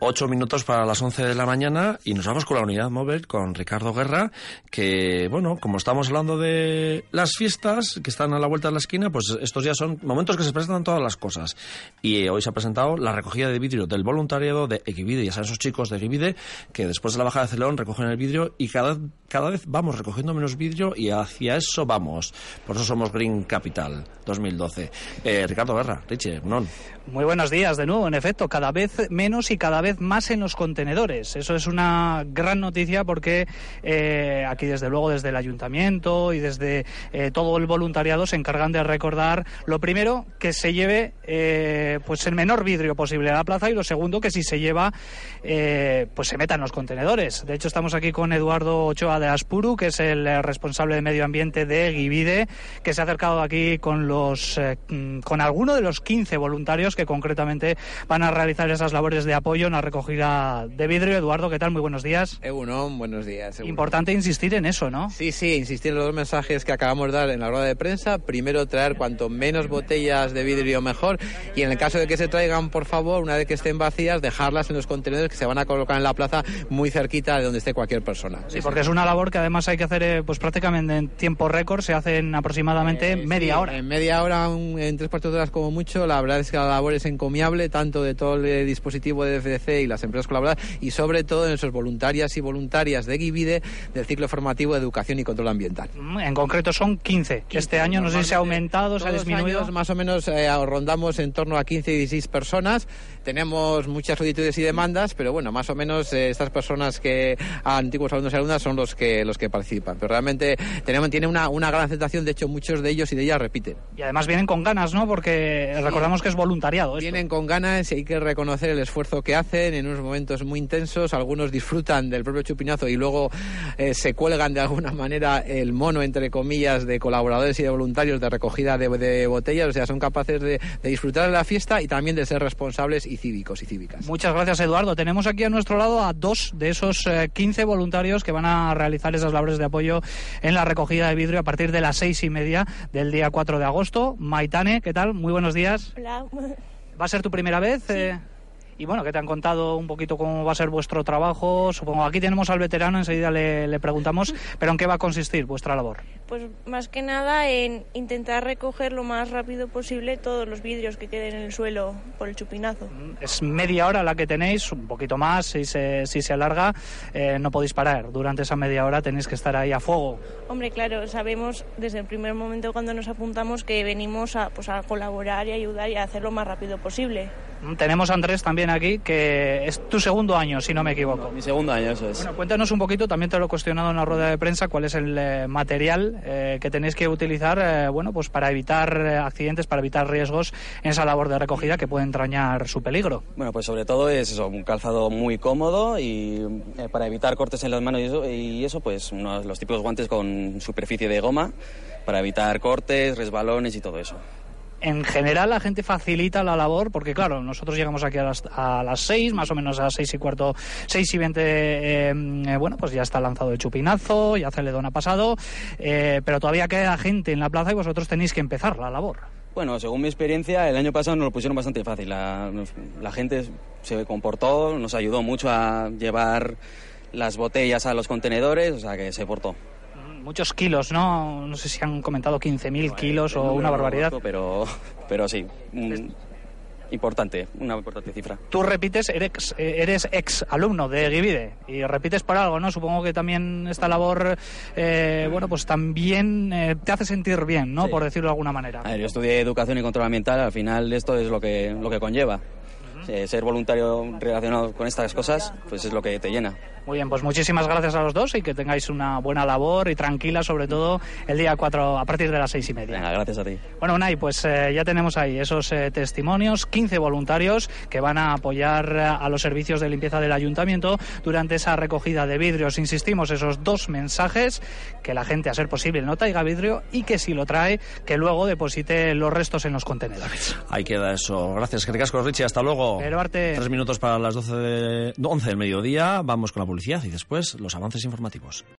Ocho minutos para las once de la mañana y nos vamos con la unidad móvil con Ricardo Guerra, que, bueno, como estamos hablando de las fiestas que están a la vuelta de la esquina, pues estos ya son momentos que se presentan todas las cosas. Y hoy se ha presentado la recogida de vidrio del voluntariado de Equivide. Ya saben esos chicos de Equivide que después de la bajada de Celón recogen el vidrio y cada, cada vez vamos recogiendo menos vidrio y hacia eso vamos. Por eso somos Green Capital 2012. Eh, Ricardo Guerra, Richie, no. Muy buenos días de nuevo, en efecto, cada vez menos y cada vez más en los contenedores. Eso es una gran noticia porque eh, aquí desde luego desde el ayuntamiento y desde eh, todo el voluntariado se encargan de recordar lo primero que se lleve pues el menor vidrio posible a la plaza y lo segundo que si se lleva pues se meta en los contenedores. De hecho estamos aquí con Eduardo Ochoa de Aspuru que es el responsable de medio ambiente de Givide que se ha acercado aquí con los con alguno de los 15 voluntarios que concretamente van a realizar esas labores de apoyo en la recogida de vidrio. Eduardo, ¿qué tal? Muy buenos días. Egunon, buenos días. Importante insistir en eso, ¿no? Sí, sí, insistir en los mensajes que acabamos de dar en la rueda de prensa. Primero, traer cuanto menos botellas de vidrio mejor y en el caso de que se traigan, por favor, una vez que estén vacías, dejarlas en los contenedores que se van a colocar en la plaza muy cerquita de donde esté cualquier persona. Sí, porque es una labor que además hay que hacer eh, pues prácticamente en tiempo récord, se hace en aproximadamente Eh, media sí, hora. En media hora, un- en tres cuartos de horas como mucho. La verdad es que la labor es encomiable, tanto de todo el eh, dispositivo de FDC y las empresas colaboradoras, y sobre todo en esos voluntarias y voluntarias de Givide del ciclo formativo de educación y control ambiental. Mm, En concreto son 15. Este año no sé si se ha aumentado, se ha disminuido. años más o menos eh, rondamos en torno a 15 y 16 personas. Tenemos muchas solicitudes y demandas, pero bueno, más o menos eh, estas personas que antiguos alumnos y alumnas son los que los que participan. Pero realmente tenemos tiene una, una gran aceptación, de hecho muchos de ellos y de ellas repiten. Y además vienen con ganas, ¿no? Porque recordamos que es voluntariado. esto. Vienen con ganas y hay que reconocer el esfuerzo que hacen en unos momentos muy intensos. Algunos disfrutan del propio chupinazo y luego eh, se cuelgan de alguna manera el mono, entre comillas, de colaboradores y de voluntarios de recogida de, de botellas. O sea, son capaces de, de disfrutar de la fiesta y también de ser responsables y cívicos y cívicas. Muchas gracias, Eduardo. Tenemos aquí a nuestro lado a dos de esos eh, 15 voluntarios que van a realizar esas labores de apoyo en la recogida de vidrio a partir de las seis y media del día 4 de agosto. Maitane, ¿qué tal? Muy buenos días. Hola. ¿Va a ser tu primera vez? Eh, y bueno, que te han contado un poquito cómo va a ser vuestro trabajo. Supongo aquí tenemos al veterano, enseguida le, le preguntamos, pero ¿en qué va a consistir vuestra labor? Pues más que nada en intentar recoger lo más rápido posible todos los vidrios que queden en el suelo por el chupinazo. Es media hora la que tenéis, un poquito más, si se, si se alarga, eh, no podéis parar. Durante esa media hora tenéis que estar ahí a fuego. Hombre, claro, sabemos desde el primer momento cuando nos apuntamos que venimos a, pues, a colaborar y ayudar y a hacer lo más rápido posible. Mm, Tenemos a Andrés también aquí, que es tu segundo año, si no me equivoco. Mi segundo año, eso es. Bueno, cuéntanos un poquito, también te lo he cuestionado en la rueda de prensa, cuál es el eh, material eh, que tenéis que utilizar eh, bueno, pues para evitar eh, accidentes, para evitar riesgos en esa labor de recogida que puede entrañar su peligro. Bueno, pues sobre todo es eso, un calzado muy cómodo y eh, para evitar cortes en las manos y eso, y eso, pues unos, los típicos guantes con superficie de goma para evitar cortes, resbalones y todo eso. En general la gente facilita la labor porque claro, nosotros llegamos aquí a las, a las 6, más o menos a las 6 y cuarto, 6 y 20, eh, eh, bueno, pues ya está lanzado el chupinazo, ya Celedón ha pasado, eh, pero todavía queda gente en la plaza y vosotros tenéis que empezar la labor. Bueno, según mi experiencia, el año pasado nos lo pusieron bastante fácil. La, la gente se comportó, nos ayudó mucho a llevar las botellas a los contenedores, o sea que se portó. Muchos kilos, ¿no? No sé si han comentado 15.000 kilos El o una no barbaridad. Pero, pero sí, importante, una importante cifra. Tú repites, eres, eres ex alumno de Givide y repites por algo, ¿no? Supongo que también esta labor, eh, bueno, pues también eh, te hace sentir bien, ¿no? Sí. Por decirlo de alguna manera. A ver, yo estudié educación y control ambiental, al final esto es lo que, lo que conlleva. Eh, ser voluntario relacionado con estas cosas, pues es lo que te llena. Muy bien, pues muchísimas gracias a los dos y que tengáis una buena labor y tranquila, sobre todo el día 4 a partir de las seis y media. Venga, gracias a ti. Bueno, Unai, pues eh, ya tenemos ahí esos eh, testimonios, 15 voluntarios que van a apoyar a los servicios de limpieza del ayuntamiento durante esa recogida de vidrios. Insistimos, esos dos mensajes, que la gente, a ser posible, no traiga vidrio y que si lo trae, que luego deposite los restos en los contenedores. Ahí queda eso. Gracias, que ricasco, Richie. Hasta luego. Tres minutos para las 12 de, 11 del mediodía. Vamos con la publicidad y después los avances informativos.